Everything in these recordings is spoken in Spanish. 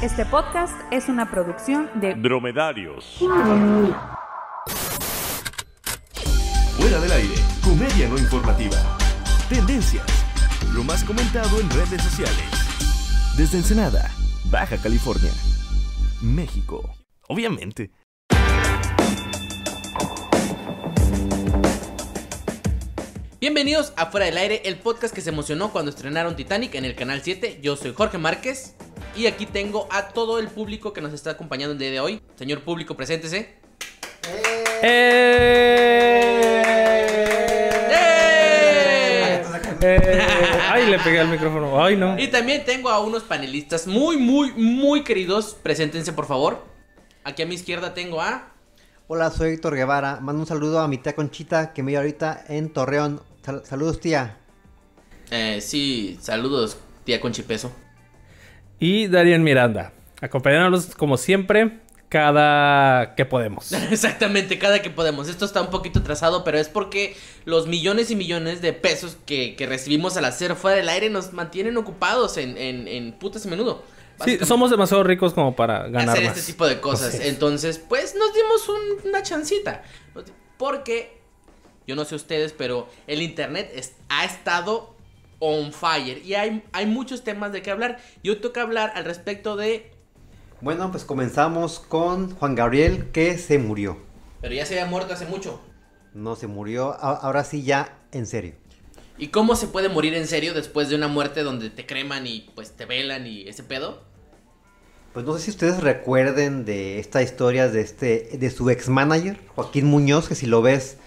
Este podcast es una producción de Dromedarios. Fuera del aire, comedia no informativa. Tendencias, lo más comentado en redes sociales. Desde Ensenada, Baja California, México. Obviamente. Bienvenidos a Fuera del Aire, el podcast que se emocionó cuando estrenaron Titanic en el canal 7. Yo soy Jorge Márquez y aquí tengo a todo el público que nos está acompañando el día de hoy. Señor público, preséntese. ¡Eh! Eh, ay, le pegué al micrófono. Ay, no. Y también tengo a unos panelistas muy, muy, muy queridos. Preséntense, por favor. Aquí a mi izquierda tengo a. Hola, soy Héctor Guevara. Mando un saludo a mi tía Conchita que me vive ahorita en Torreón. Sal- saludos, tía. Eh, sí, saludos, tía Conchipeso. Y Darien Miranda. Acompañándonos como siempre, cada que podemos. Exactamente, cada que podemos. Esto está un poquito atrasado, pero es porque los millones y millones de pesos que, que recibimos al hacer fuera del aire nos mantienen ocupados en, en, en putas y menudo. Sí, somos demasiado ricos como para ganar hacer más. este tipo de cosas. Entonces, pues nos dimos un- una chancita. Porque, yo no sé ustedes, pero el internet es- ha estado on fire. Y hay, hay muchos temas de qué hablar. Yo tengo que hablar al respecto de... Bueno, pues comenzamos con Juan Gabriel que se murió. Pero ya se había muerto hace mucho. No se murió, ahora sí ya en serio. ¿Y cómo se puede morir en serio después de una muerte donde te creman y pues te velan y ese pedo? Pues no sé si ustedes recuerden de esta historia de este de su ex manager, Joaquín Muñoz, que si lo ves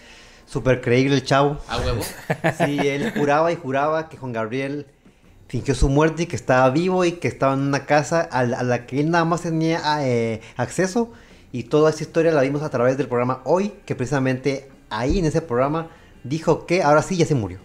súper creíble el chavo. A huevo. Sí, él juraba y juraba que Juan Gabriel fingió su muerte y que estaba vivo y que estaba en una casa a la, a la que él nada más tenía eh, acceso. Y toda esa historia la vimos a través del programa Hoy, que precisamente ahí en ese programa dijo que ahora sí ya se murió.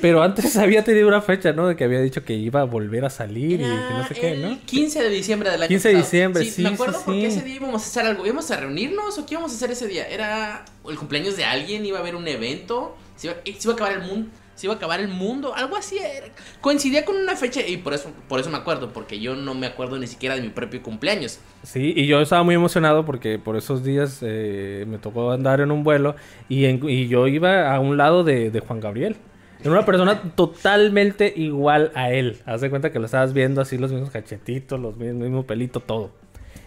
Pero antes había tenido una fecha, ¿no? De que había dicho que iba a volver a salir y que no sé qué, el ¿no? 15 de diciembre del año 15 de diciembre, sí, me acuerdo sí, porque sí. ese día íbamos a hacer algo. ¿Íbamos a reunirnos o qué íbamos a hacer ese día? ¿Era el cumpleaños de alguien? ¿Iba a haber un evento? ¿Se iba, se iba a acabar el mundo? ¿Se iba a acabar el mundo? Algo así era. Coincidía con una fecha y por eso, por eso me acuerdo, porque yo no me acuerdo ni siquiera de mi propio cumpleaños. Sí, y yo estaba muy emocionado porque por esos días eh, me tocó andar en un vuelo y, en- y yo iba a un lado de, de Juan Gabriel. Era una persona totalmente igual a él. Haz de cuenta que lo estabas viendo así, los mismos cachetitos, los mismos mismo pelito, todo.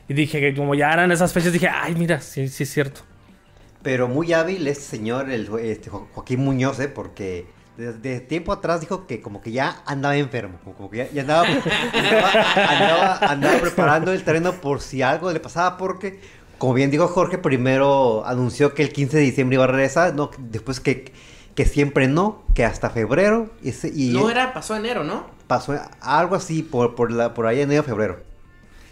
Y dije que como ya eran esas fechas, dije, ay, mira, sí, sí es cierto. Pero muy hábil este señor, el, este, Jo- Joaquín Muñoz, ¿eh? porque desde tiempo atrás dijo que como que ya andaba enfermo, como- que ya, andaba preparando el terreno por si algo le pasaba, porque, como bien dijo Jorge, primero anunció que el 15 de diciembre iba a regresar, no, después que, que siempre no, que hasta febrero, y, se- y No era, pasó enero, ¿no? pasó algo así por, por, la, por ahí en enero febrero.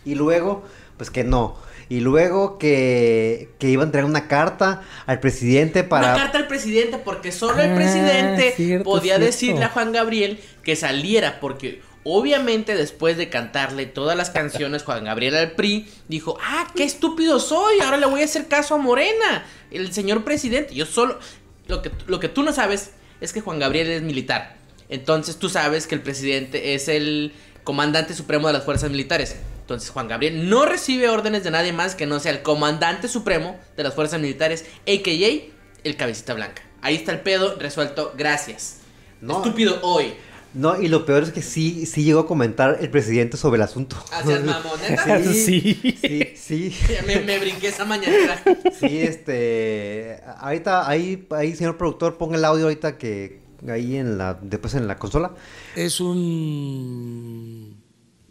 Y luego, pues que no. Y luego que, que iba a entregar una carta al presidente para... Una carta al presidente porque solo el Ah, presidente cierto, podía cierto. decirle a Juan Gabriel que saliera porque obviamente después de cantarle todas las canciones Juan Gabriel al PRI dijo, "Ah, qué estúpido soy, ahora le voy a hacer caso a Morena, el señor presidente." Yo solo lo que lo que tú no sabes es que Juan Gabriel es militar. Entonces tú sabes que el presidente es el comandante supremo de las fuerzas militares. Entonces Juan Gabriel no recibe órdenes de nadie más que no sea el comandante supremo de las fuerzas militares, a.k.a. el cabecita blanca. Ahí está el pedo resuelto, gracias. No. Estúpido hoy. No, y lo peor es que sí, sí llegó a comentar el presidente sobre el asunto. Hacia mamón, ¿neta? Sí, Sí. sí, sí. me, me brinqué esa mañana. Sí, este... Ahorita, ahí, ahí, señor productor, ponga el audio ahorita que... Ahí en la... Después en la consola. es un-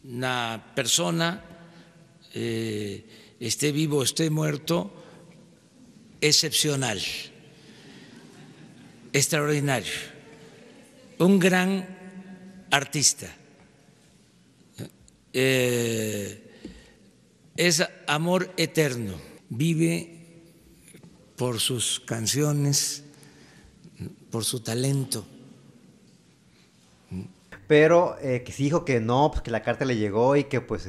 una persona, eh, esté vivo o esté muerto, excepcional, extraordinario, un gran artista. Eh, es amor eterno, vive por sus canciones, por su talento. Pero eh, que sí dijo que no, pues que la carta le llegó y que pues...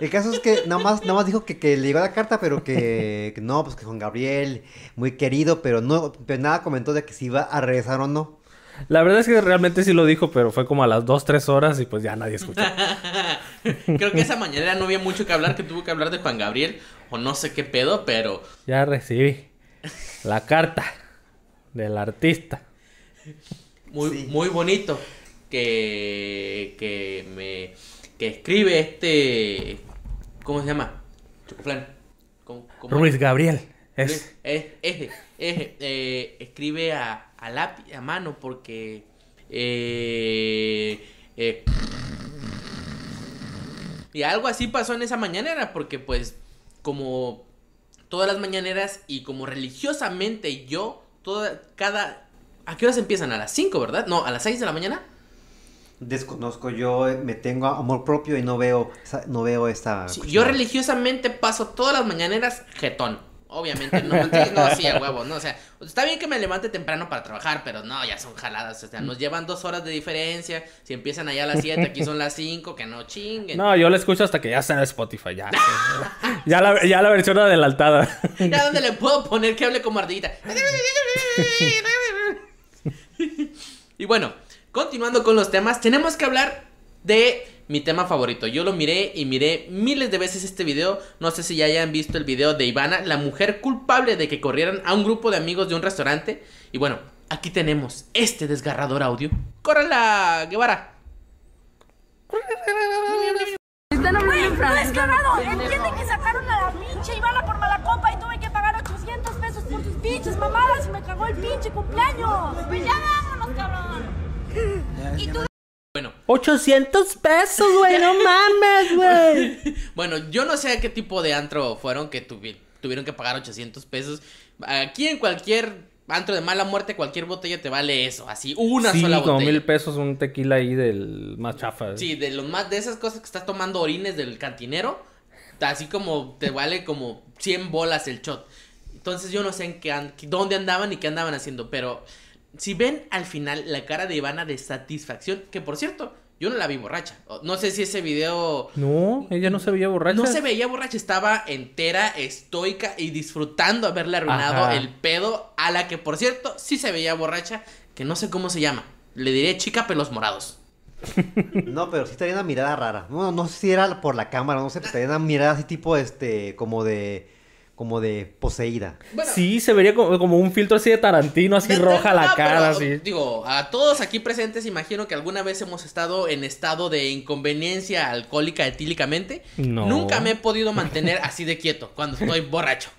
el caso es que nada más, nada más dijo que, que le llegó la carta, pero que, que no, pues que Juan Gabriel, muy querido, pero no, pero nada comentó de que si iba a regresar o no. La verdad es que realmente sí lo dijo, pero fue como a las 2, 3 horas y pues ya nadie escuchó. Creo que esa mañana no había mucho que hablar, que tuvo que hablar de Juan Gabriel, o no sé qué pedo, pero Ya recibí la carta del artista. muy, Sí. muy bonito que, que me que escribe este ¿cómo se llama? Chocoflan. ¿Cómo- cómo- Ruiz Gabriel. Es. Eh, eh, eh, eh, escribe a, a lápiz, a mano, porque eh, eh, y algo así pasó en esa mañanera, porque pues como todas las mañaneras y como religiosamente yo, toda, cada... ¿A qué horas empiezan? A las 5, ¿verdad? No, a las 6 de la mañana. Desconozco, yo eh, me tengo amor propio y no veo, no veo esta... Sí, yo religiosamente paso todas las mañaneras jetón. Obviamente, no, no, sí, a huevo, no, o sea, está bien que me levante temprano para trabajar, pero no, ya son jaladas, o sea, nos llevan dos horas de diferencia, si empiezan allá a las 7, aquí son las 5, que no chinguen. No, yo lo escucho hasta que ya está en Spotify. Ya, ya, la, ya la versión adelantada. Ya donde le puedo poner que hable como ardillita. y bueno, continuando con los temas, tenemos que hablar de mi tema favorito. Yo lo miré y miré miles de veces este video. No sé si ya hayan visto el video de Ivana, la mujer culpable de que corrieran a un grupo de amigos de un restaurante. Y bueno, aquí tenemos este desgarrador audio. ¡Córrela, Guevara! Están hablando en francés. descarado! Entienden que sacaron a la pinche Ivana por mala copa y tuve que pagar 800 pesos por sus pinches mamadas y me cagó el pinche cumpleaños. Pues ya vámonos, cabrón. Y tú 800 pesos, güey, no mames, güey. Bueno, yo no sé a qué tipo de antro fueron que tuvi- tuvieron que pagar 800 pesos. Aquí en cualquier antro de mala muerte, cualquier botella te vale eso, así, una sí, sola como botella. mil pesos un tequila ahí del más chafa. Sí, de los más de esas cosas que estás tomando orines del cantinero, así como te vale como 100 bolas el shot. Entonces yo no sé en qué an- dónde andaban y qué andaban haciendo, pero si ven al final la cara de Ivana de satisfacción, que por cierto, yo no la vi borracha. No sé si ese video No, ella no se veía borracha. no se veía borracha, estaba entera, estoica y disfrutando haberle arruinado Ajá. el pedo a la que, por cierto, sí se veía borracha, que no sé cómo se llama. Le diré chica pelos morados. No, pero sí tenía una mirada rara. No, no sé si era por la cámara, no sé, pero tenía una mirada así tipo, este, como de, como de poseída. Bueno, Sí, se vería como, como un filtro así de Tarantino, así de- de- roja la no, cara, pero, así. Digo, a todos aquí presentes, imagino que alguna vez hemos estado en estado de inconveniencia alcohólica etílicamente. No. Nunca me he podido mantener así de quieto cuando estoy borracho.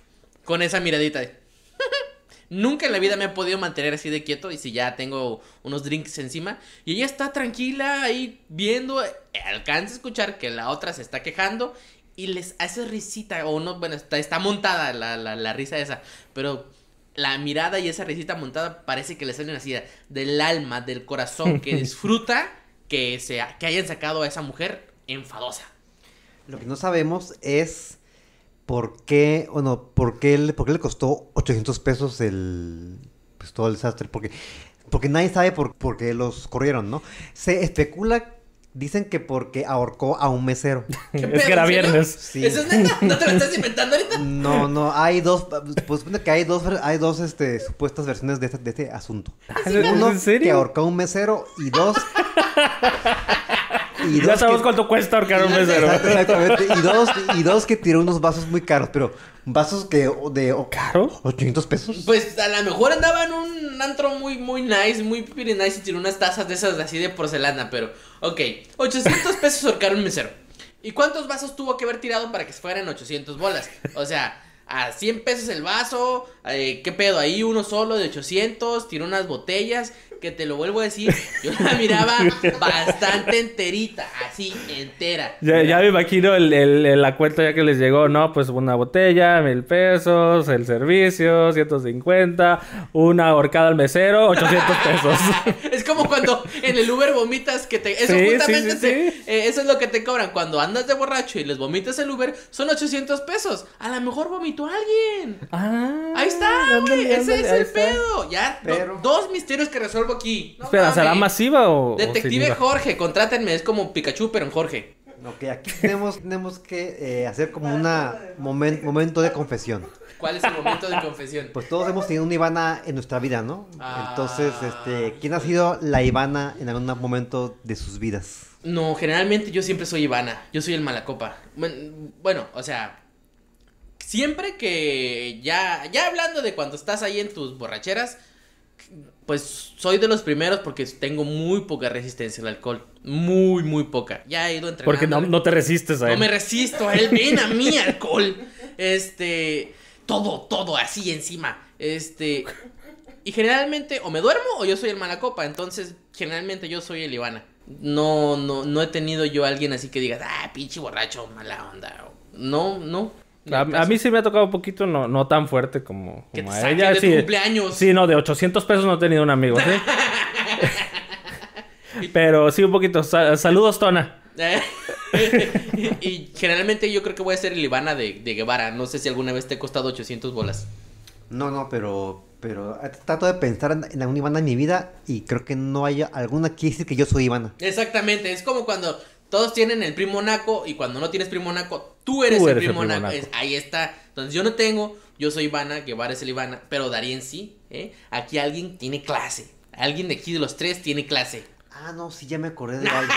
Con esa miradita de... Nunca en la vida me he podido mantener así de quieto y si ya tengo unos drinks encima y ella está tranquila ahí viendo, eh, alcanza a escuchar que la otra se está quejando y les hace risita o no, bueno, está, está montada la, la, la risa esa, pero la mirada y esa risita montada parece que le salen así del alma, del corazón, que disfruta que, se, que hayan sacado a esa mujer enfadosa. Lo que no sabemos es por qué, bueno, por qué, le- por qué le costó 800 pesos el, pues todo el desastre. Porque, porque nadie sabe por, por qué los corrieron, ¿no? Se especula, dicen que porque ahorcó a un mesero. ¿Qué Es pedo, que era viernes. Sí. ¿Eso es neta? ¿No te lo estás inventando ahorita? No, no, hay dos, pues supone que hay dos, hay dos este, supuestas versiones de este, de este asunto. ¿Es Uno, en serio? que ahorcó a un mesero y dos... y Ya sabemos que- cuánto cuesta ahorcar un mesero. Exactamente. Y dos, y dos que tiró unos vasos muy caros, pero vasos que de o- ¿Caro? 800 pesos. Pues a lo mejor andaba en un antro muy, muy nice, muy pretty nice y tiró unas tazas de esas así de porcelana, pero, ok, 800 pesos ahorcar un mesero. ¿Y cuántos vasos tuvo que haber tirado para que se fueran 800 bolas? O sea, a 100 pesos el vaso, eh, ¿qué pedo? Ahí uno solo de 800, tiró unas botellas, que te lo vuelvo a decir, yo la miraba bastante enterita, así, entera. Ya, ya me imagino el, el- la cuenta ya que les llegó, ¿no? Pues una botella, mil pesos, el servicio, 150, una ahorcada al mesero, 800 pesos. Es como cuando en el Uber vomitas que te... Eso Sí, justamente sí, sí, te- sí. eh, eso es lo que te cobran. Cuando andas de borracho y les vomitas el Uber, son 800 pesos. A lo mejor vomitó alguien. Ah, Ahí está, ándale, güey. Ese es el pedo. Ya, Pero- dos misterios que resuelvo aquí. No Espera, ¿será masiva o...? Detective? Jorge, contrátenme. Es como Pikachu, pero en Jorge. Ok, aquí tenemos, tenemos que eh, hacer como un momento de confesión. ¿Cuál es el momento de confesión? Pues todos hemos tenido una Ivana en nuestra vida, ¿no? Ah. Entonces, este, ¿quién ha sido la Ivana en algún momento de sus vidas? No, generalmente yo siempre soy Ivana. Yo soy el malacopa. Bueno, bueno, o sea, siempre que ya, ya hablando de cuando estás ahí en tus borracheras, pues soy de los primeros porque tengo muy poca resistencia al alcohol. Muy, muy poca. Ya he ido entrenando. Porque no, no te resistes a él. No me resisto a él. Ven a mí, alcohol. Este. Todo, todo así encima. Este. Y generalmente o me duermo o yo soy el mala copa. Entonces, generalmente yo soy el Ivana. No, no, no he tenido yo a alguien así que diga, ah, pinche borracho, mala onda. No, no. A, a, mí sí me ha tocado un poquito, no, no tan fuerte como, que te a ella. de Sí, tu cumpleaños. sí, no, de 800 pesos no he tenido un amigo, ¿sí? Pero sí, un poquito. Sa- saludos, Tona. y generalmente yo creo que voy a ser el Ivana de, de Guevara. No sé si alguna vez te he costado 800 bolas. No, no, pero, pero eh, trato de pensar en, en alguna Ivana en mi vida y creo que no hay alguna que decir que yo soy Ivana. Exactamente, es como cuando todos tienen el primo naco y cuando no tienes primo naco, tú eres, Tú el, eres el primo primo naco. naco. Es- ahí está. Entonces yo no tengo, yo soy Ivana, Guevara es el Ivana, pero Darien sí. ¿eh? Aquí alguien tiene clase. Alguien de aquí de los tres tiene clase. Ah, no, sí, ya me acordé de algo.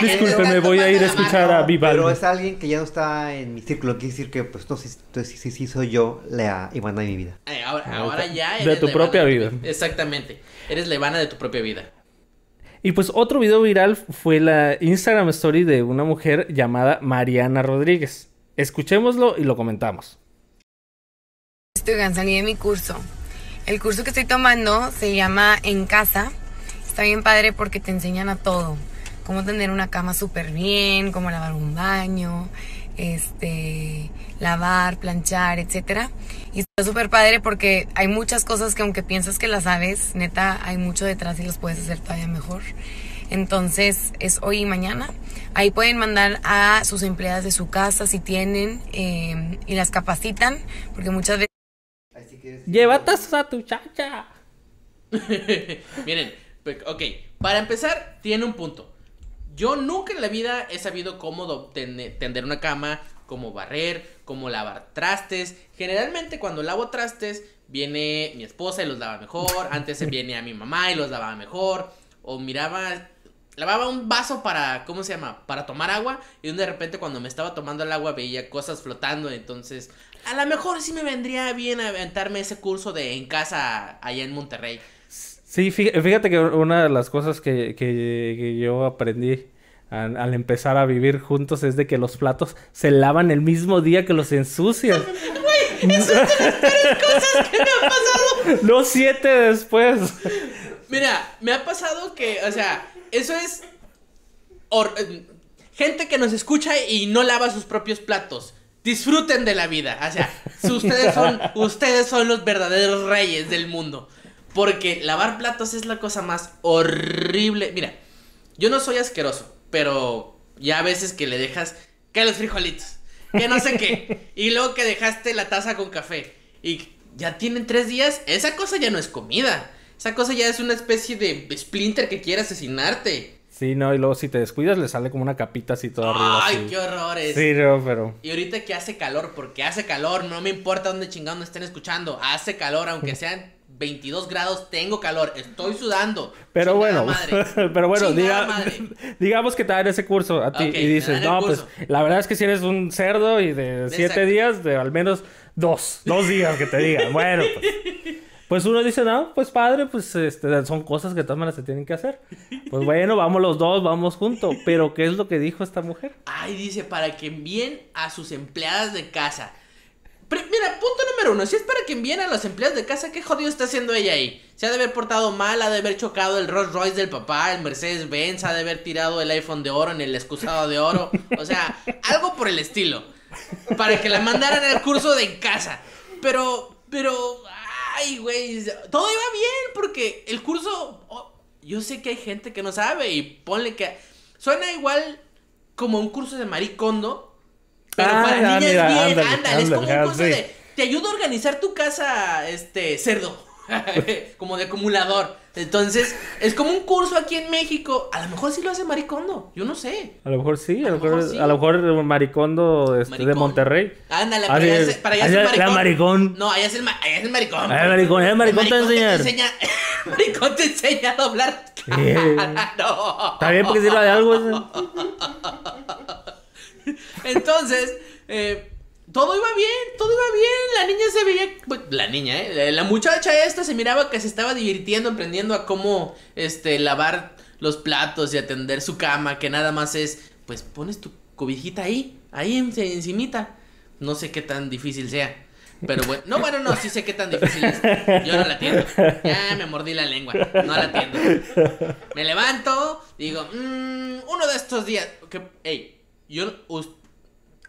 Discúlpeme, voy a ir a escuchar a Vivaldi. Pero es alguien que ya no está en mi círculo. Quiere decir que, pues, no, sí, sí, sí, sí soy yo la Ivana de mi vida. Eh, ahora, Ah, ahora ya De eres tu la propia Ivana de vida. Exactamente. Eres la Ivana de tu propia vida. Y pues otro video viral fue la Instagram Story de una mujer llamada Mariana Rodríguez. Escuchémoslo y lo comentamos. Oigan, salí de mi curso. El curso que estoy tomando se llama En Casa. Está bien padre porque te enseñan a todo. Cómo tener una cama súper bien, cómo lavar un baño, este, lavar, planchar, etcétera. Y está súper padre porque hay muchas cosas que aunque piensas que las sabes, neta, hay mucho detrás y las puedes hacer todavía mejor. Entonces es hoy y mañana. Ahí pueden mandar a sus empleadas de su casa si tienen eh, y las capacitan porque muchas veces Llévatas a tu chacha. Miren, ok, para empezar, tiene un punto. Yo nunca en la vida he sabido cómo tender una cama, cómo barrer, cómo lavar trastes. Generalmente cuando lavo trastes, viene mi esposa y los lava mejor. Antes viene a mi mamá y los lavaba mejor. O miraba, lavaba un vaso para, ¿cómo se llama? Para tomar agua. Y de repente cuando me estaba tomando el agua veía cosas flotando. Entonces, a lo mejor sí me vendría bien aventarme ese curso de en casa allá en Monterrey. Sí, fí- fíjate que una de las cosas que, que- que yo aprendí al, al empezar a vivir juntos es de que los platos se lavan el mismo día que los ensucian. No siete después. Mira, me ha pasado que, o sea, eso es gente que nos escucha y no lava sus propios platos. Disfruten de la vida. O sea, ustedes son, ustedes son los verdaderos reyes del mundo. Porque lavar platos es la cosa más horrible. Mira, yo no soy asqueroso, pero ya a veces que le dejas que los frijolitos, que no sé qué, y luego que dejaste la taza con café y ya tienen tres días, esa cosa ya no es comida. Esa cosa ya es una especie de splinter que quiere asesinarte. Sí, no, y luego si te descuidas le sale como una capita así toda arriba. Ay, así. qué horrores. Sí, no, pero... Y ahorita que hace calor, porque hace calor, no me importa dónde chingados me estén escuchando, hace calor, aunque sean 22 grados, tengo calor, estoy sudando. Pero Chingada bueno, madre. pero bueno, diga- madre. digamos que te dan ese curso a ti y dices, no, pues la verdad es que si eres un cerdo y de siete Exacto. días, de al menos dos, dos días que te digan. Bueno, pues, pues uno dice, no, pues padre, pues este, son cosas que de todas maneras se tienen que hacer. Pues bueno, vamos los dos, vamos juntos. Pero ¿qué es lo que dijo esta mujer? Ay, dice, para que envíen a sus empleadas de casa. Mira, punto número uno. Si es para que envíen a las empleadas de casa, ¿qué jodido está haciendo ella ahí? Se ha de haber portado mal, ha de haber chocado el Rolls Royce del papá, el Mercedes Benz, ha de haber tirado el iPhone de oro en el excusado de oro. O sea, algo por el estilo. Para que la mandaran al curso de casa. Pero, pero, ay, güey. Todo iba bien porque el curso. oh, yo sé que hay gente que no sabe y ponle que. Suena igual como un curso de maricondo. Pero Ah, para niñas mira, bien, ándale, ándale, es como un curso sí. de. Te ayudo a organizar tu casa, este, cerdo. como de acumulador. Entonces, es como un curso aquí en México. A lo mejor sí lo hace Maricondo. Yo no sé. A lo mejor sí, a, A lo mejor, sí. a lo mejor Maricondo este, de Maricón. Monterrey. Ándale, para allá es, para allá es el maricón. maricón. No, allá es el, allá es el maricón. Ah, el maricón, el maricón te enseña. maricón te enseña a doblar. Eh. no. Está bien porque sirva de algo. eso. Entonces, eh, todo iba bien, todo iba bien. La niña se veía. La niña, ¿eh? La muchacha esta se miraba que se estaba divirtiendo, aprendiendo a cómo este, lavar los platos y atender su cama. Que nada más es, pues pones tu cobijita ahí, ahí en- encimita. No sé qué tan difícil sea. Pero bueno, no, bueno, no, sí sé qué tan difícil es. Yo no la entiendo. Ya me mordí la lengua. No la entiendo. Me levanto, digo, "Mm, uno de estos días. Hey, yo. us-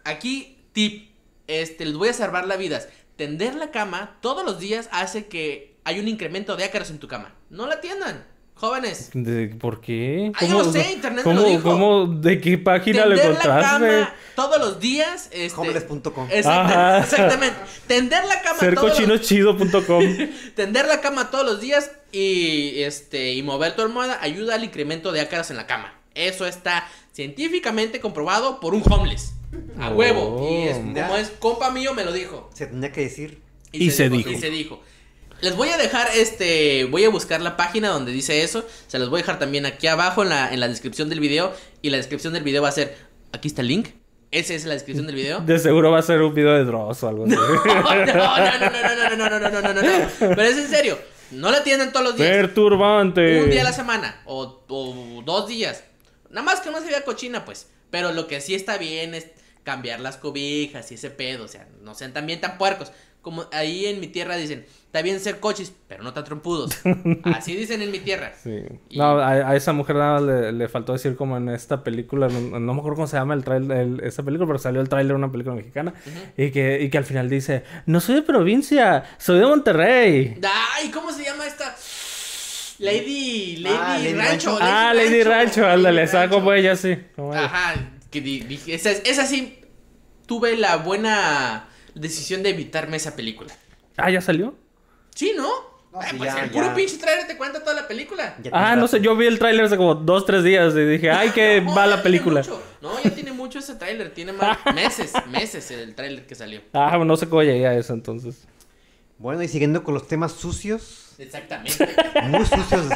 aquí, tip. Este, les voy a salvar la vida. Tender la cama todos los días hace que hay un incremento de ácaros en tu cama. No la tiendan, jóvenes. ¿De- ¿Por qué? Ay, yo no sé, internet me lo dijo. cómo- ¿De qué página lo Tender la encontraste? cama todos los días. Este, Homeless.com. Exactamente. Tender la cama Ser todos los. Tender la cama todos los días y este y mover tu almohada ayuda al incremento de ácaros en la cama. Eso está científicamente comprobado por un homeless. A Oh. huevo. Y es Ya. como es compa mío me lo dijo. Se tenía que decir. Y se dijo. Y se dijo. Les voy a dejar este. Voy a buscar la página donde dice eso. Se los voy a dejar también aquí abajo en la, en la descripción del video. Y la descripción del video va a ser. Aquí está el link. Esa es la descripción del video. De seguro va a ser un video de Dross o algo así. No, no, no, no, no, no, no, no, no, no, no, no, no, no. Pero es en serio. No la tienen todos los días. Perturbante. Un día a la semana. O, o dos días. Nada más que no se vea cochina, pues. Pero lo que sí está bien es cambiar las cobijas y ese pedo. O sea, no sean también tan puercos. Como ahí en mi tierra dicen, está bien ser cochis, pero no tan trompudos. Así dicen en mi tierra. Sí. Y- No, a, a esa mujer nada le, le faltó decir como en esta película, no, no me acuerdo cómo se llama el trailer, esa película, pero salió el tráiler de una película mexicana y, que, y que al final dice, no soy de provincia, soy de Monterrey. Ay, ¿cómo se llama esta? Lady, Lady, Ah, Lady Rancho. Rancho. ah, Lady Rancho, ándale, saco pues ya sí. Ajá, que di- dije, esa, esa sí tuve la buena decisión de evitarme esa película. Ah, ¿ya salió? Sí, ¿no? No, Ay, sí, pues ya, el puro ya. pinche trailer te cuenta toda la película. Ah, no sé, yo vi el tráiler hace como dos, tres días y dije, ay, qué No, va la película. No, ya tiene mucho ese tráiler, tiene más meses, meses el tráiler que salió. Ah, no sé cómo llegué a eso entonces. Bueno, y siguiendo con los temas sucios, Exactamente. muy sucios,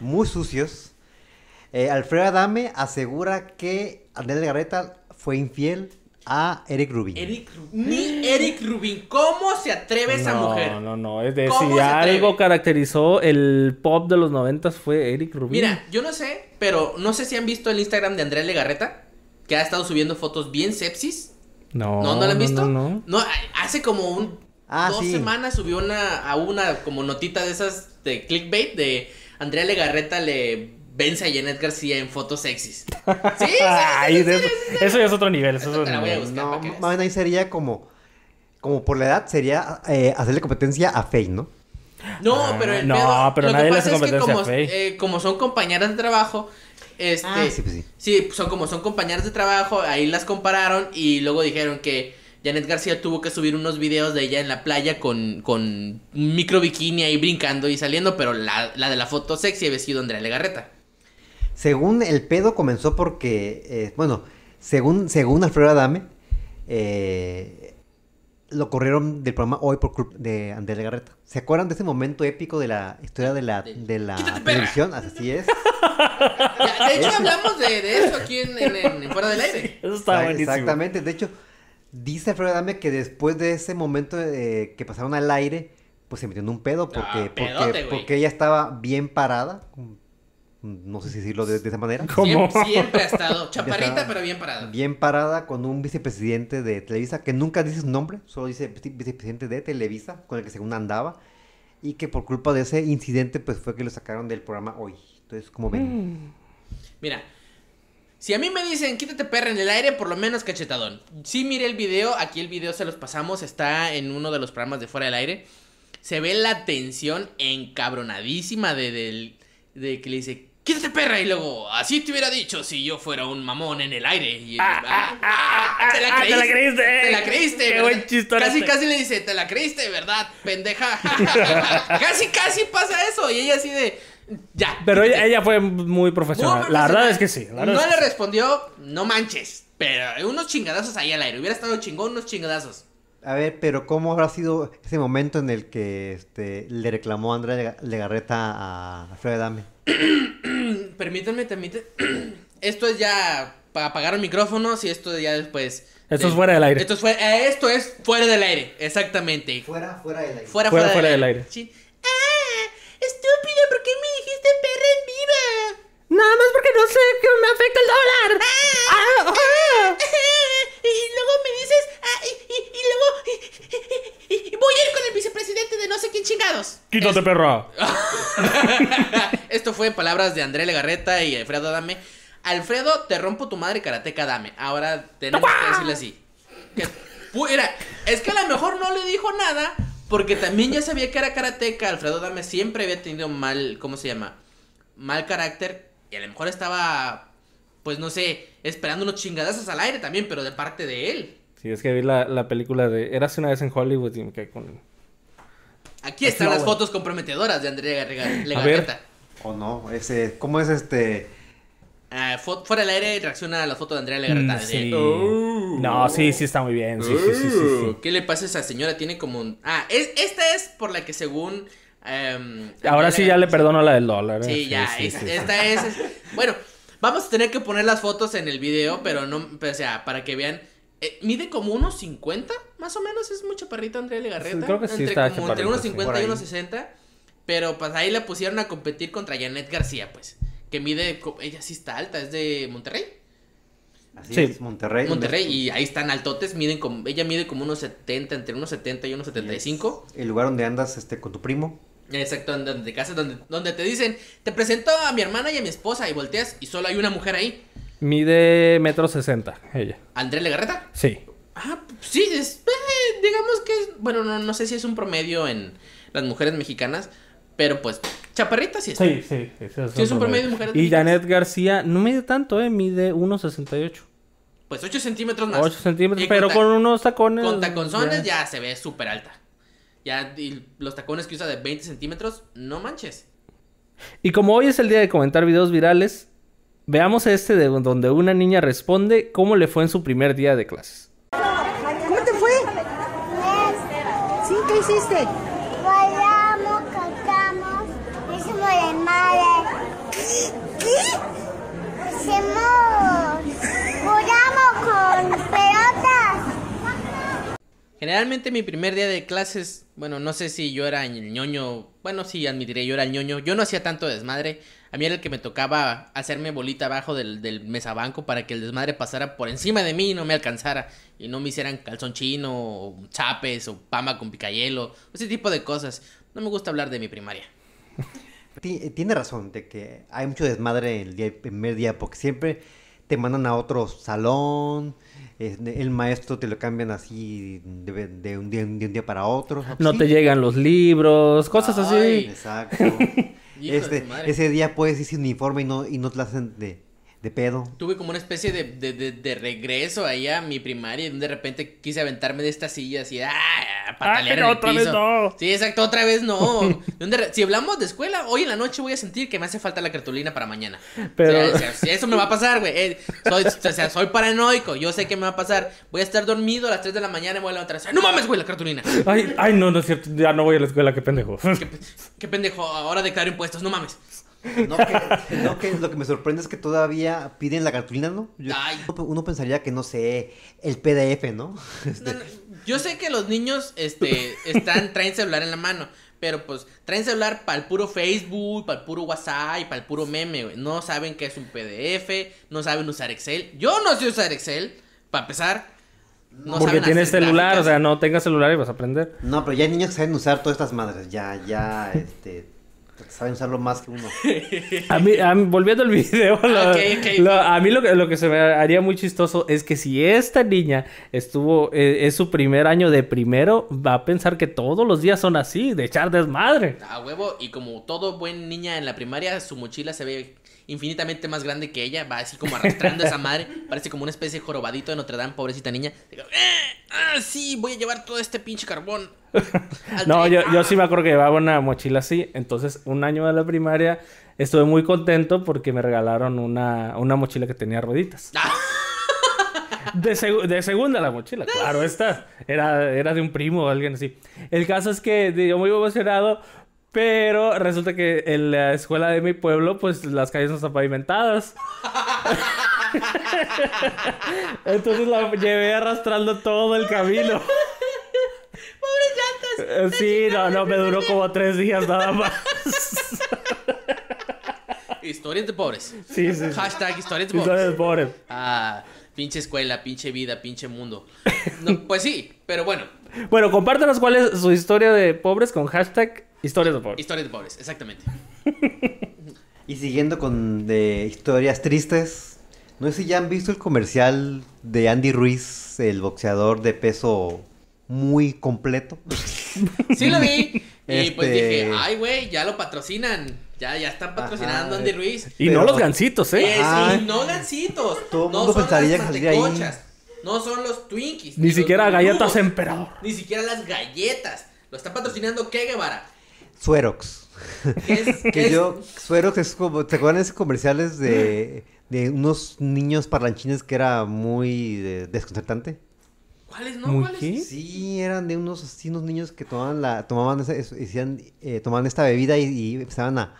muy sucios. eh, Alfredo Adame asegura que Andrés Legarreta fue infiel a Eric Rubin. Eric Ru- ni Eric Rubin, ¿cómo se atreve esa no, mujer? no, no, es de ¿Cómo si se atreve? algo caracterizó el pop de los noventas fue Eric Rubin. Mira, yo no sé, pero no sé si han visto el Instagram de Andrea Legarreta, que ha estado subiendo fotos bien sepsis. no, ¿No, no la han visto? No, no. hace como un Ah, dos sí. semanas subió una a una como notita de esas de clickbait de Andrea Legarreta le vence a Janet García en fotos sexys. Sí, eso, ya es otro nivel. Eso es otro nivel. No, más bien ahí sería como, como por la edad, sería eh, hacerle competencia a Faye, ¿no? No, Ah, pero el no, pedo- pero lo nadie que le pasa hace es que competencia como, a Faye. eh, como son compañeras de trabajo, este, Ah, sí, pues sí. sí, son como son compañeras de trabajo, ahí las compararon y luego dijeron que Janet García tuvo que subir unos videos de ella en la playa con, con un micro bikini ahí brincando y saliendo, pero la, la de la foto sexy había sido Andrea Legarreta. Según el pedo comenzó porque, eh, bueno, según, según Alfredo Adame, eh, lo corrieron del programa hoy por culpa de Andrés Legarreta. ¿Se acuerdan de ese momento épico de la historia de la, de la televisión? Así es. Ya, de hecho, hablamos de, de eso aquí en, en- en- en Fuera del Aire. Eso está buenísimo. Exactamente. De hecho, dice Alfredo Adame que después de ese momento eh, que pasaron al aire, pues se metió en un pedo porque, Ah, porque, pedote, porque ella estaba bien parada. No sé si decirlo de, de esa manera. ¿Cómo? Siempre, siempre ha estado chaparrita, pero bien parada. Bien parada con un vicepresidente de Televisa que nunca dice su nombre, solo dice vice- vicepresidente de Televisa, con el que según andaba. Y que por culpa de ese incidente, pues fue que lo sacaron del programa hoy. Entonces, como ven? Mira, si a mí me dicen quítate perra en el aire, por lo menos cachetadón. Sí miré el video, aquí el video se los pasamos, está en uno de los programas de fuera del aire. Se ve la tensión encabronadísima de, del- de que le dice, quítate perra. Y luego, así te hubiera dicho si yo fuera un mamón en el aire. Y, ah, ah, te, la ah, te la creíste. Te la creíste. Qué buen. Casi, casi le dice, te la creíste, ¿verdad? Pendeja. casi, casi pasa eso. Y ella así de, ya. Pero quítate". ella, ella fue muy profesional. Muy La verdad es que sí. la no es le respondió, no manches. Pero unos chingadazos ahí al aire. Hubiera estado chingón unos chingadazos. A ver, pero ¿cómo habrá sido ese momento en el que este, le reclamó Andrea Lega- Legarreta a Alfredo Dame? Permítanme, permítanme. Esto es ya para apagar micrófonos y esto ya después. Esto es fuera del aire. Esto es, fue- eh, esto es fuera del aire, exactamente. Fuera, fuera del aire. Fuera, Fuera, fuera, fuera del, del aire. aire. Sí. ¡Ah! Estúpido, ¿por qué me dijiste perra en viva? Nada más porque no sé que me afecta el dólar. Ah, ah. Y luego me dices, ah, y, y- y luego y- voy a ir con el vicepresidente de no sé quién chingados. Quítate, perra. Esto fue en palabras de André Legarreta y Alfredo Dame. Alfredo, te rompo tu madre karateca Dame. Ahora tenemos que decirle así. Que, mira, es que a lo mejor no le dijo nada porque también ya sabía que era karateca. Alfredo Dame siempre había tenido mal, ¿cómo se llama? Mal carácter y a lo mejor estaba, pues no sé, esperando unos chingadazos al aire también, pero de parte de él. Sí, es que vi la, la película de Eras una vez en Hollywood y me quedé con. Aquí están las fotos comprometedoras de André Legarreta. ¿O no? Ese, ¿Cómo es este? Ah, fuera del aire reacciona a la foto de Andrea Legarreta. Mm, de, sí. "Oh". No, sí, sí está muy bien. Sí, sí, sí, sí, sí. ¿Qué le pasa a esa señora? Tiene como un... Ah, es, esta es por la que según... em, Ahora sí ya le perdono la del dólar. ¿eh? Sí, ya, sí, esa- sí. esta es, es- Bueno, vamos a tener que poner las fotos en el video, pero no... pero, o sea, para que vean... eh, mide como unos 50, más o menos, es muy chaparrita Andrea Legarreta. Sí, creo que sí entre, está como entre unos sí. 50 Por y unos 60. Pero pues ahí la pusieron a competir contra Janet García, pues. Que mide... Ella sí está alta, es de Monterrey. Así Sí. es, Monterrey. Monterrey y ahí están altotes, miden como, ella mide como unos 70, entre unos 70 y unos 75. El lugar donde andas este, con tu primo. Exacto, donde, donde te casas, donde, donde te dicen, te presento a mi hermana y a mi esposa y volteas y solo hay una mujer ahí. Mide metro sesenta, ella. André Legarreta. Sí. Ah, sí, es, eh, digamos que es, bueno, no, no sé si es un promedio en las mujeres mexicanas, pero pues, chaparrita sí está. Sí, sí. Sí, Sí, es un promedio de mujeres Y. Janet García no mide tanto, ¿eh? Mide 1,68. Pues 8 centímetros más. 8 centímetros, Y pero con unos tacones. Con taconzones ya. ya se ve súper alta. Ya, y los tacones que usa de 20 centímetros, no manches. Y como hoy es el día de comentar videos virales, veamos este de donde una niña responde cómo le fue en su primer día de clases. ¿Cómo te fue? ¿Sí? ¿Qué hiciste? Bailamos, cantamos, hicimos de madre. ¿Qué? Hicimos, jugamos con pelotas. Generalmente mi primer día de clases, bueno, no sé si yo era el ñoño, bueno, sí, admitiré, yo era el ñoño, yo no hacía tanto desmadre, a mí era el que me tocaba hacerme bolita abajo del, del mesabanco para que el desmadre pasara por encima de mí y no me alcanzara, y no me hicieran calzón chino, o chapes, o pama con picayelo, ese tipo de cosas. No me gusta hablar de mi primaria. Ti- Tiene razón de que hay mucho desmadre el, día, el primer día porque siempre te mandan a otro salón, es- el maestro te lo cambian así de, de un, día, de un día para otro. No Sí. te llegan los libros, cosas Ay. así. Exacto. Este, ese día puedes ir sin uniforme y no, y no te la hacen de, de pedo. Tuve como una especie de, de, de, de regreso ahí a mi primaria y de repente quise aventarme de esta silla así, ¡ah! Patalear que en el otra vez piso. no. Sí, exacto, otra vez no. De un de re- si hablamos de escuela, hoy en la noche voy a sentir que me hace falta la cartulina para mañana. Pero- O sea, o sea, eso me va a pasar, güey. Eh, soy, o sea, soy paranoico, yo sé que me va a pasar. Voy a estar dormido a las 3 de la mañana y me voy a levantar. No mames, güey, la cartulina. Ay, ay, no, no es cierto. Ya no voy a la escuela, qué pendejo. ¿Qué, qué pendejo, ahora declaro impuestos, no mames. No que, no que lo que me sorprende es que todavía piden la cartulina, ¿no? Yo- Ay. uno, pensaría que, no sé, el PDF, ¿no? Este, No, no, Yo sé que los niños este, están, traen celular en la mano. Pero pues traen celular para el puro Facebook, para el puro WhatsApp y para el puro meme, güey. No saben qué es un PDF, no saben usar Excel. Yo no sé usar Excel, para empezar. No Porque tienes celular, gráficas. o sea, no tengas celular y vas a aprender. No, pero ya hay niños que saben usar todas estas madres. Ya, ya, este. Saben usarlo más que uno. A mí, a mí- volviendo al video, lo- lo- a mí lo que, lo que se me haría muy chistoso es que si esta niña estuvo, eh, es su primer año de primero, va a pensar que todos los días son así, de echar desmadre. A huevo, y como todo buen niña en la primaria, su mochila se ve infinitamente más grande que ella, va así como arrastrando a esa madre, parece como una especie de jorobadito de Notre Dame, pobrecita niña. Digo, "Eh, ah, sí, voy a llevar todo este pinche carbón. No, tren". yo, yo sí me acuerdo que llevaba una mochila así. Entonces, un año de la primaria estuve muy contento porque me regalaron una, una mochila que tenía rueditas. Ah. De, segu- de segunda la mochila, claro, esta era, era de un primo o alguien así. El caso es que yo muy emocionado, pero resulta que en la escuela de mi pueblo, pues las calles no están pavimentadas. Entonces la llevé arrastrando todo el camino. Pobres llantas. Sí, no, no, me duró como tres días nada más. Historias de pobres. Sí, sí. Hashtag historias de pobres. soy pobre. Ah, pinche escuela, pinche vida, pinche mundo. No, pues sí, pero bueno, Bueno, compártanos cuál es su historia de pobres con hashtag historias de pobres. historias de pobres, exactamente. Y siguiendo con de historias tristes, no sé si ya han visto el comercial de Andy Ruiz, el boxeador de peso muy completo. Sí lo vi. Y pues Este- dije, ay, güey, ya lo patrocinan. Ya, ya están patrocinando a Ajá, Andy eh. Ruiz. Y Pero- no los gancitos, ¿eh? Eh, Ajá. sí, no gancitos. Todo el no mundo son pensaría las que ahí. No son los Twinkies. Ni siquiera galletas emperador. Ni siquiera las galletas. Lo está patrocinando ¿qué, Guevara? Suerox. Que es, Que es- yo, Suerox es como, ¿te acuerdan de esos comerciales de, de unos niños parlanchines que era muy eh, desconcertante? ¿Cuáles no? ¿Muy ¿Cuáles? qué? Sí, eran de unos así, unos niños que tomaban la, tomaban esa- es- decían, eh, tomaban esta bebida y, y empezaban a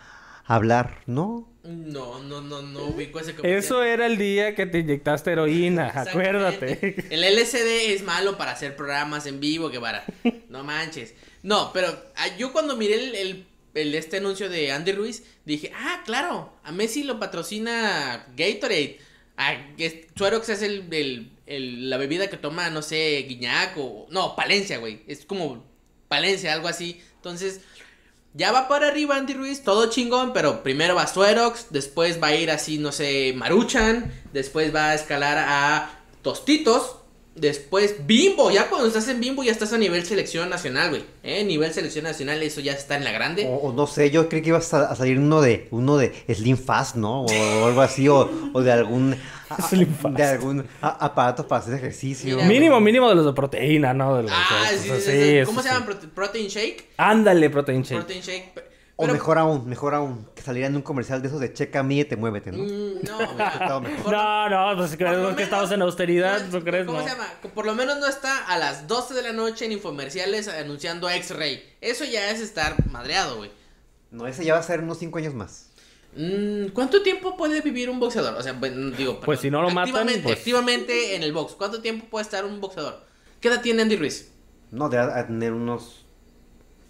hablar, ¿no? No, no, no, no ubico ese comercial. Eso era el día que te inyectaste heroína, acuérdate. El LCD es malo para hacer programas en vivo, Guevara. No manches. No, pero ah, yo cuando miré el, este anuncio de Andy Ruiz, dije, ah, claro, a Messi lo patrocina Gatorade. A Suerox es el- la bebida que toma, no sé, Guiñac o... No, Palencia, güey. Es como Palencia, algo así. Entonces, ya va para arriba Andy Ruiz, todo chingón, pero primero va Suerox, después va a ir así, no sé, Maruchan, después va a escalar a Tostitos, después Bimbo, ya cuando estás en Bimbo ya estás a nivel selección nacional, güey. ¿eh? Nivel selección nacional, eso ya está en la grande. O, o no sé, yo creí que iba a, a salir uno de uno de Slim Fast, ¿no? O, algo así, o, o de algún a- a- Slim Fast. de algún a- aparato para hacer ejercicio. Mira, Mínimo, mínimo de los de proteína, ¿no? De los Ah, de- sí, o sí, sea, sí, sí, ¿Cómo se sí. llama? Prote- Protein Shake. Ándale, protein shake. Protein Shake. O mejor aún, mejor aún, que saliera en un comercial de esos de checa te muévete, ¿no? Mm, no, No, no, pues es que menos- estamos en austeridad, ¿no crees? ¿Cómo No. se llama? Por lo menos no está a las 12 de la noche en infomerciales anunciando X-Ray. Eso ya es estar madreado, güey. No, ese ya va a ser unos 5 años más. Mm, ¿Cuánto tiempo puede vivir un boxeador? O sea, digo, Pues si no lo matan, activamente, pues- activamente en el box. ¿Cuánto tiempo puede estar un boxeador? ¿Qué edad tiene Andy Ruiz? No, debe a tener unos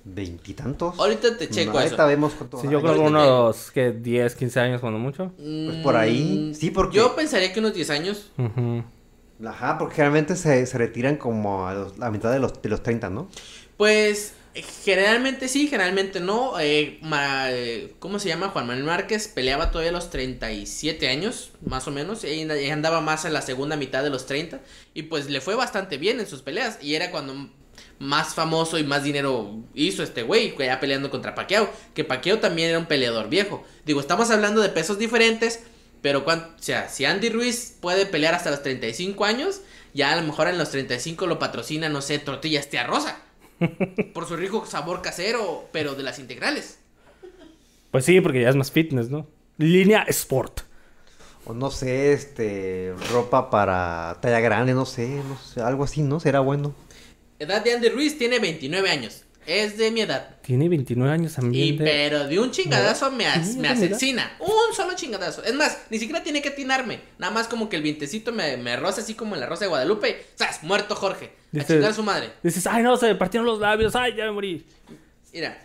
veintitantos. Ahorita te checo No, eso. Ahorita vemos cuánto. Sí, yo creo que ahorita unos que 10, 15 años cuando mucho. Pues por ahí, Mm, sí, porque- Yo pensaría que unos 10 años. Ujú. Ajá, porque generalmente se, se retiran como a los- la mitad de los, de los 30, ¿no? Pues generalmente sí, generalmente no. Eh, ma- ¿Cómo se llama? Juan Manuel Márquez peleaba todavía a los 37 años, más o menos. Y and- y andaba más en la segunda mitad de los 30. Y pues le fue bastante bien en sus peleas. Y era cuando más famoso y más dinero hizo este güey, que ya peleando contra Pacquiao. Que Pacquiao también era un peleador viejo. Digo, estamos hablando de pesos diferentes. Pero cuan- o sea, si Andy Ruiz puede pelear hasta los 35 años, ya a lo mejor en los 35 lo patrocina, no sé, tortillas tía rosa. Por su rico sabor casero, pero de las integrales. Pues sí, porque ya es más fitness, ¿no? Línea Sport. O no sé, este, ropa para talla grande, no sé, no sé, algo así, ¿no? Será bueno. Edad de Andy Ruiz tiene 29 años. Es de mi edad. Tiene 29 años Y también. de- pero de un chingadazo me, as- asesina. Un solo chingadazo. Es más, ni siquiera tiene que atinarme. Nada más como que el vientecito me, me roza así como en la rosa de Guadalupe. ¡Sas! Muerto Jorge. A Dice- chingar a su madre. Dices, ay, no, se me partieron los labios, ay, ya me morí. Mira,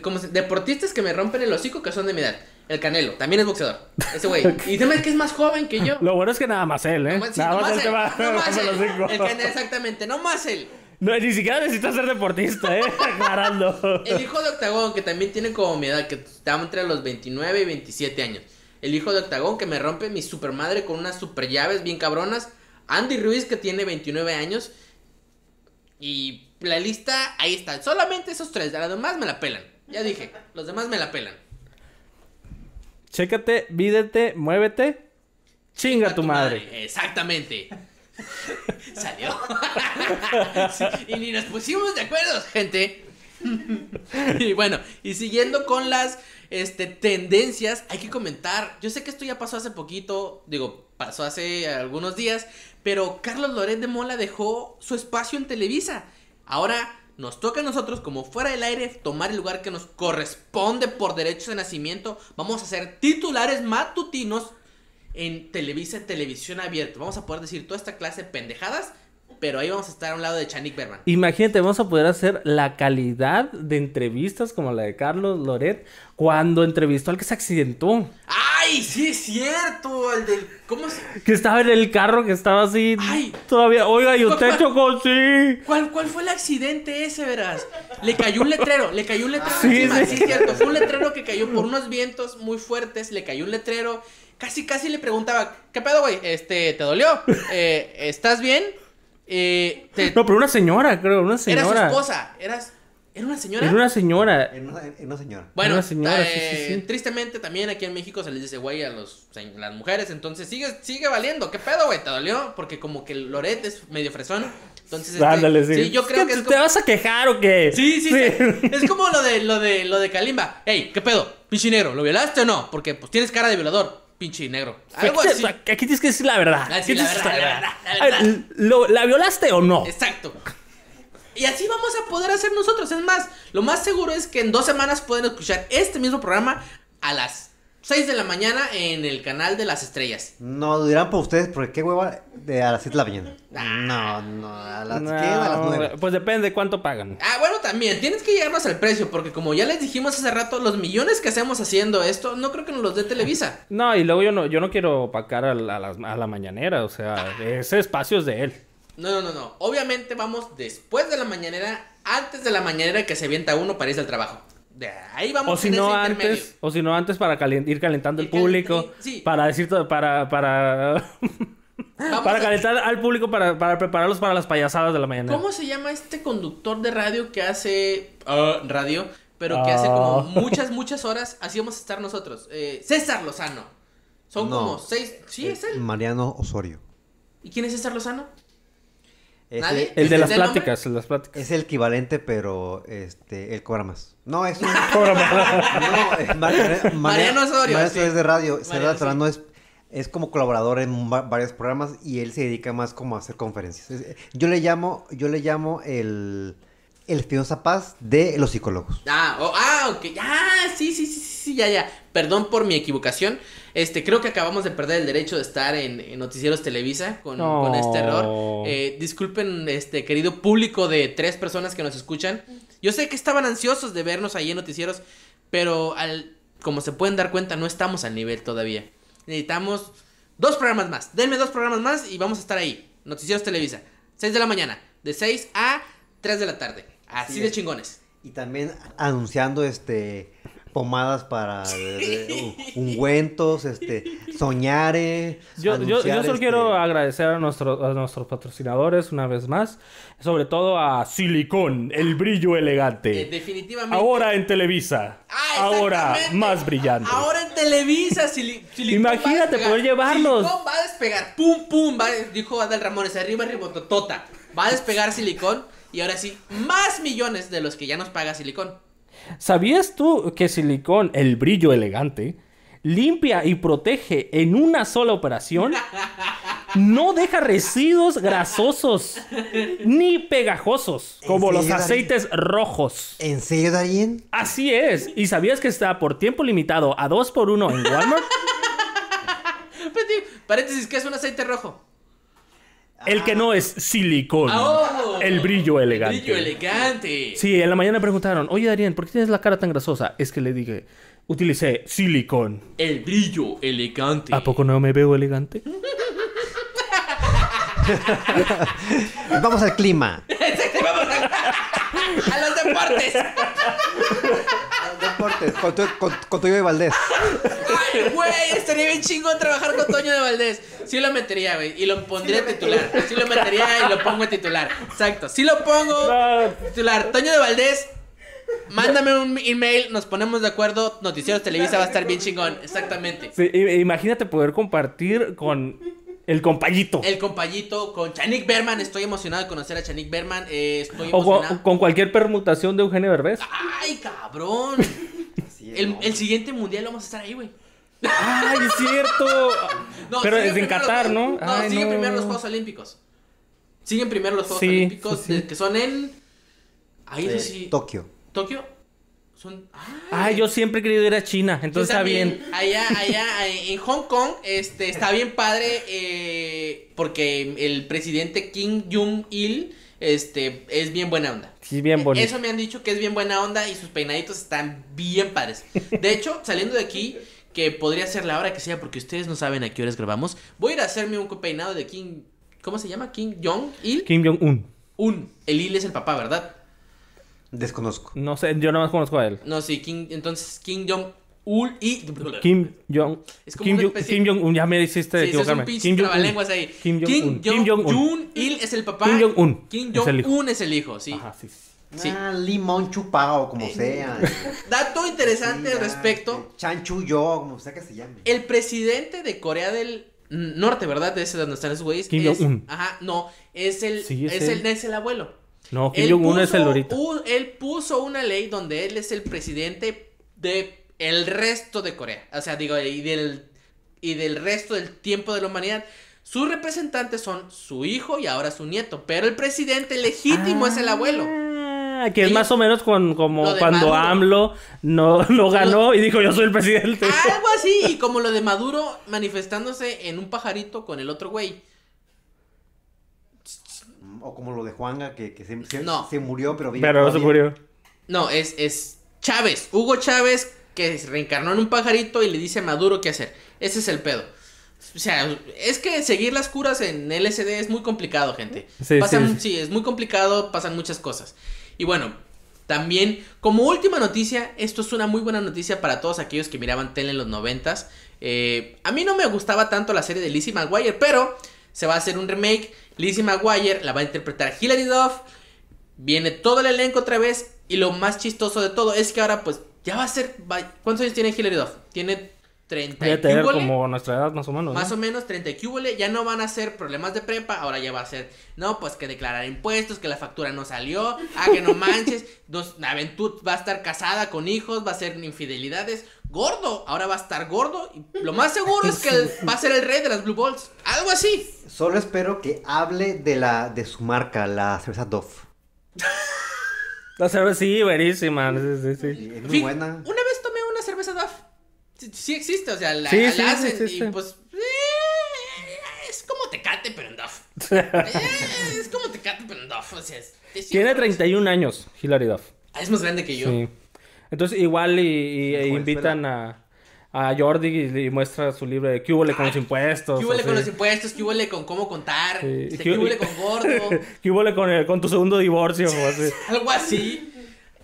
como deportistas que me rompen el hocico que son de mi edad. El Canelo, también es boxeador. Ese güey. Y dime que es más joven que yo. Lo bueno es que nada más él, ¿eh? Sí, nada más él te va nomás romper él. El Canelo, exactamente, no más él. No, ni siquiera necesitas ser deportista, ¿eh? Aclarando. El hijo de Octagón, que también tiene como mi edad, que está entre los 29 y 27 años. El hijo de Octagón, que me rompe mi super madre con unas super llaves bien cabronas. Andy Ruiz, que tiene 29 años. Y la lista, ahí está. Solamente esos tres. Los demás me la pelan. Ya dije, los demás me la pelan. Chécate, vídete, muévete. Chinga tu madre. Exactamente. Salió. Y ni nos pusimos de acuerdo, gente. y bueno, y siguiendo con las este, tendencias, hay que comentar. Yo sé que esto ya pasó hace poquito, digo, pasó hace algunos días, pero Carlos Loret de Mola dejó su espacio en Televisa. Ahora nos toca a nosotros, como fuera del aire, tomar el lugar que nos corresponde por derechos de nacimiento. Vamos a ser titulares matutinos en Televisa, televisión abierta. Vamos a poder decir toda esta clase de pendejadas, pero ahí vamos a estar a un lado de Chanik Berman. Imagínate, vamos a poder hacer la calidad de entrevistas como la de Carlos Loret cuando entrevistó al que se accidentó. ¡Ay, sí es cierto! El del... ¿Cómo se...? Que estaba en el carro, que estaba así Ay. todavía. Oiga, y ¿Cuál- usted chocó, sí. ¿Cuál, ¿Cuál fue el accidente ese, verás? Le cayó un letrero, le cayó un letrero encima, sí. sí, es cierto. Fue un letrero que cayó por unos vientos muy fuertes, le cayó un letrero. Casi, casi le preguntaba, ¿qué pedo, güey? Este, ¿te dolió? Eh, ¿Estás bien? Eh, te- No, pero una señora, creo, una Era su señora. esposa, eras... ¿Era una señora? Era una señora. En una, señora. Bueno, Una señora, eh, sí, sí. tristemente también aquí en México se les dice güey a los, las mujeres, entonces sigue, sigue valiendo. ¿Qué pedo, güey? ¿Te dolió? Porque como que Loret es medio fresón. Entonces, este, Ándale, sí. sí, yo Es creo que que es ¿Te como... vas a quejar o qué? Sí, sí, sí. Es como lo de lo de lo de Kalimba. Ey, ¿qué pedo? Pinche negro, ¿lo violaste o no? Porque pues tienes cara de violador, pinche negro. Algo Aquí, así. aquí tienes que decir la verdad. Ah, sí, Aquí la tienes que verdad, decir la verdad, la Ay, verdad. ¿lo- ¿La violaste o no? Exacto. Y así vamos a poder hacer nosotros. Es más, lo más seguro es que en dos semanas pueden escuchar este mismo programa a las 6 de la mañana en el canal de las estrellas. No dirán por ustedes, porque qué hueva de a las 7 de la mañana. No, no, a las, No, ¿qué? A las 9. Pues depende de cuánto pagan. Ah, bueno, también, tienes que llegarnos al precio, porque como ya les dijimos hace rato, los millones que hacemos haciendo esto, no creo que nos los dé Televisa. No, y luego yo no, yo no quiero opacar a la, a la- a la mañanera, o sea, ese espacio es de él. No, no, no, no. Obviamente vamos después de la mañanera, antes de la mañanera que se avienta uno para irse al trabajo. De ahí vamos O si en no ese antes, o si no antes para ir calentando el calent- público, sí. para decir todo, para, para, para a- calentar al público para, para prepararlos para las payasadas de la mañana. ¿Cómo se llama este conductor de radio que hace ah, radio, pero que hace como Ah. muchas, muchas horas? Así vamos a estar nosotros. Eh, César Lozano. Son No. como seis. ¿Sí es él? Mariano Osorio. ¿Y quién es César Lozano? Es ¿Nadie? El de las pláticas, las. Es el equivalente, pero este, él cobra más. No, es un... no, es Mar- Mar- Mariano Osorio, Mariano sí. Es de radio. Mariano, Serrano es, es como colaborador en va- varios programas y él se dedica más como a hacer conferencias. Es- Yo le llamo, yo le llamo el, el Espinosa Paz de los psicólogos. Ah, oh, ah, ok. Ah, sí, sí, sí, sí, sí, ya, ya. Perdón por mi equivocación. Este, creo que acabamos de perder el derecho de estar en, en Noticieros Televisa con, No. con este error. Eh, disculpen, este, querido público de tres personas que nos escuchan. Yo sé que estaban ansiosos de vernos ahí en Noticieros, pero al, como se pueden dar cuenta, no estamos al nivel todavía. Necesitamos dos programas más. Denme dos programas más y vamos a estar ahí. Noticieros Televisa. 6 de la mañana. De 6 a 3 de la tarde. Así Sí, de es. chingones. Y también anunciando este pomadas para ungüentos, este soñare. Yo, yo, solo este, quiero agradecer a, nuestro- a nuestros patrocinadores una vez más. Sobre todo a Silicón, el brillo elegante. Eh, definitivamente. Ahora en Televisa. Ah, Ahora más brillante. Ahora en Televisa, Sili- Silicón Imagínate poder llevarlos. Silicón va a despegar. Pum, pum. Va, dijo Adel Ramones. Arriba, arriba, totota. Va a despegar Silicón. Y ahora sí, más millones de los que ya nos paga Silicón. ¿Sabías tú que Silicón, el brillo elegante, limpia y protege en una sola operación? No deja residuos grasosos ni pegajosos, como ¿En los aceites rojos. ¿En serio, Darien? Así es. ¿Y sabías que está por tiempo limitado a 2 por 1 en Walmart? Pati- Paréntesis, ¿qué es un aceite rojo? El que no es silicón. Oh, el brillo elegante. Brillo elegante. Sí, en la mañana me preguntaron, oye Darien, ¿por qué tienes la cara tan grasosa? Es que le dije, utilicé silicón. El brillo elegante. ¿A poco no me veo elegante? Vamos al clima. A los deportes. Deportes, con, tu- con, de Valdés. Ay, güey, estaría bien chingón trabajar con Toño de Valdés. Sí lo metería, güey. Y lo pondría titular. Sí lo metería y lo pongo en titular. Exacto. Sí lo pongo No, titular. Toño de Valdés, Mándame un email, nos ponemos de acuerdo. Noticieros Televisa va a estar bien chingón. Exactamente. Sí, i- imagínate poder compartir con el compayito. El compayito con Chanik Berman. Estoy emocionado de conocer a Chanik Berman. eh, estoy O con, emocionado. con cualquier permutación de Eugenio Derbez. ¡Ay, cabrón! Sí, El, el siguiente mundial vamos a estar ahí, güey. ¡Ay, es cierto! No, Pero es en Qatar, los- ¿no? No, Ay, siguen no. primero los Juegos Olímpicos. Siguen primero los Juegos Sí, Olímpicos, sí, sí. eh, que son en. Ahí Eh, sí. Tokio. Tokio. Son. Ay, yo siempre he querido ir a China, entonces está bien. Allá, allá, eh, en Hong Kong, este, está bien padre, eh, porque el presidente Kim Jong-il, este, es bien buena onda. Sí, bien bonito. Eso me han dicho que es bien buena onda y sus peinaditos están bien padres. De hecho, saliendo de aquí, que podría ser la hora que sea, porque ustedes no saben a qué horas grabamos, voy a ir a hacerme un peinado de Kim, ¿cómo se llama? Kim Jong-il. Kim Jong-un. Un. El Il es el papá, ¿verdad? Desconozco. No sé, yo no más conozco a él. No, sí, Kim, entonces Kim Jong-ul y... Kim Jong... Es como Kim, una Jong- especie- Kim Jong-un, ya me hiciste Sí, ese es un equivocarme. Kim Jong-un. ahí. Kim Jong-un. Kim Jong-un. Jong-un-il es el papá. Kim Jong-un Kim es el hijo. Jong-un es el hijo, sí. Ajá, sí. Sí. Ah, limón chupado, como sea. Dato interesante Sí, al respecto. Chanchu yo, como sea que se llame. El presidente de Corea del Norte, ¿verdad? De ese donde están esos güeyes. Kim es- Jong-un. Ajá, no. Es el, Sí, es el, es el abuelo. No, Kim Jong-un es el ahorita. un- él puso una ley donde él es el presidente de el resto de Corea. O sea, digo, y del, y del resto del tiempo de la humanidad. Sus representantes son su hijo y ahora su nieto. Pero el presidente legítimo es el abuelo. Ah, que es Ellos- más o menos con, como cuando Maduro. AMLO no, no ganó y dijo yo soy el presidente. Algo así, y como lo de Maduro manifestándose en un pajarito con el otro güey. O como lo de Juanga, que, que se, se- No. se murió, pero vive Pero no se murió. No, es, es Chávez, Hugo Chávez, que se reencarnó en un pajarito y le dice a Maduro qué hacer. Ese es el pedo. O sea, es que seguir las curas en LSD es muy complicado, gente. Sí, Pasan- sí, sí. sí, es muy complicado, pasan muchas cosas. Y bueno, también, como última noticia, esto es una muy buena noticia para todos aquellos que miraban tele en los noventas. Eh, a mí no me gustaba tanto la serie de Lizzie McGuire, pero se va a hacer un remake. Lizzie McGuire la va a interpretar Hilary Duff. Viene todo el elenco otra vez. Y lo más chistoso de todo es que ahora, pues, ya va a ser. ¿Cuántos años tiene Hilary Duff? Tiene 30 y Voy a tener cúbole. como nuestra edad más o menos. ¿no? Más o menos 30 y cúbole, ya no van a ser problemas de prepa, ahora ya va a ser, no, pues que declarar impuestos, que la factura no salió, ah, que no manches, dos, Aventur va a estar casada con hijos, va a ser infidelidades, gordo, ahora va a estar gordo, y lo más seguro es que va a ser el rey de las Blue Balls, algo así. Solo espero que hable de la de su marca, la cerveza Dove. La cerveza sí, buenísima. Sí, sí, sí. Es muy buena. Una vez tomé una cerveza Duff, sí, existe, o sea, la, Sí, la sí, sí hacen existe. y pues... eh, es como tecate, pero en Duff. Eh, es como tecate, pero en Duff. O sea, es, es Tiene cierto. 31 años, Hilary Duff. Ah, Es más grande que yo. Sí. Entonces igual y, e invitan a, a Jordi y, y muestra su libro de ¿Qué hubo con los impuestos? ¿Qué huele así. con los impuestos? ¿Qué con cómo contar? Sí. Este, ¿Qué con gordo? ¿Qué hubo con, el- con tu segundo divorcio? o así. Algo así.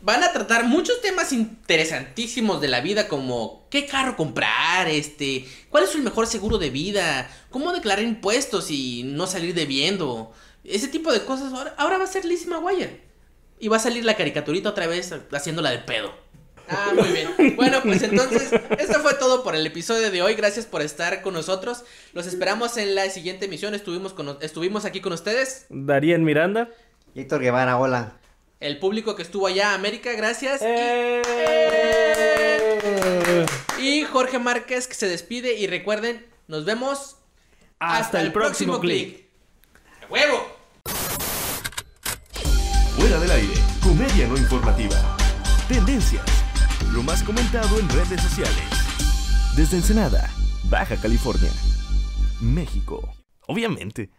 Van a tratar muchos temas interesantísimos de la vida como qué carro comprar, este, cuál es el mejor seguro de vida, cómo declarar impuestos y no salir debiendo. Ese tipo de cosas ahora, ahora va a ser Lizzie McGuire. Y va a salir la caricaturita otra vez haciéndola de pedo. Ah, muy bien. Bueno, pues entonces, esto fue todo por el episodio de hoy. Gracias por estar con nosotros. Los esperamos en la siguiente emisión. Estuvimos, con, estuvimos aquí con ustedes. Darien Miranda. Héctor Guevara, hola. El público que estuvo allá, América, gracias. ¡Eh! Y Jorge Márquez que se despide. Y recuerden, nos vemos Hasta, el próximo clic. ¡A ¡Huevo! Fuera del aire, comedia no informativa. Tendencias, lo más comentado en redes sociales. Desde Ensenada, Baja California, México. Obviamente.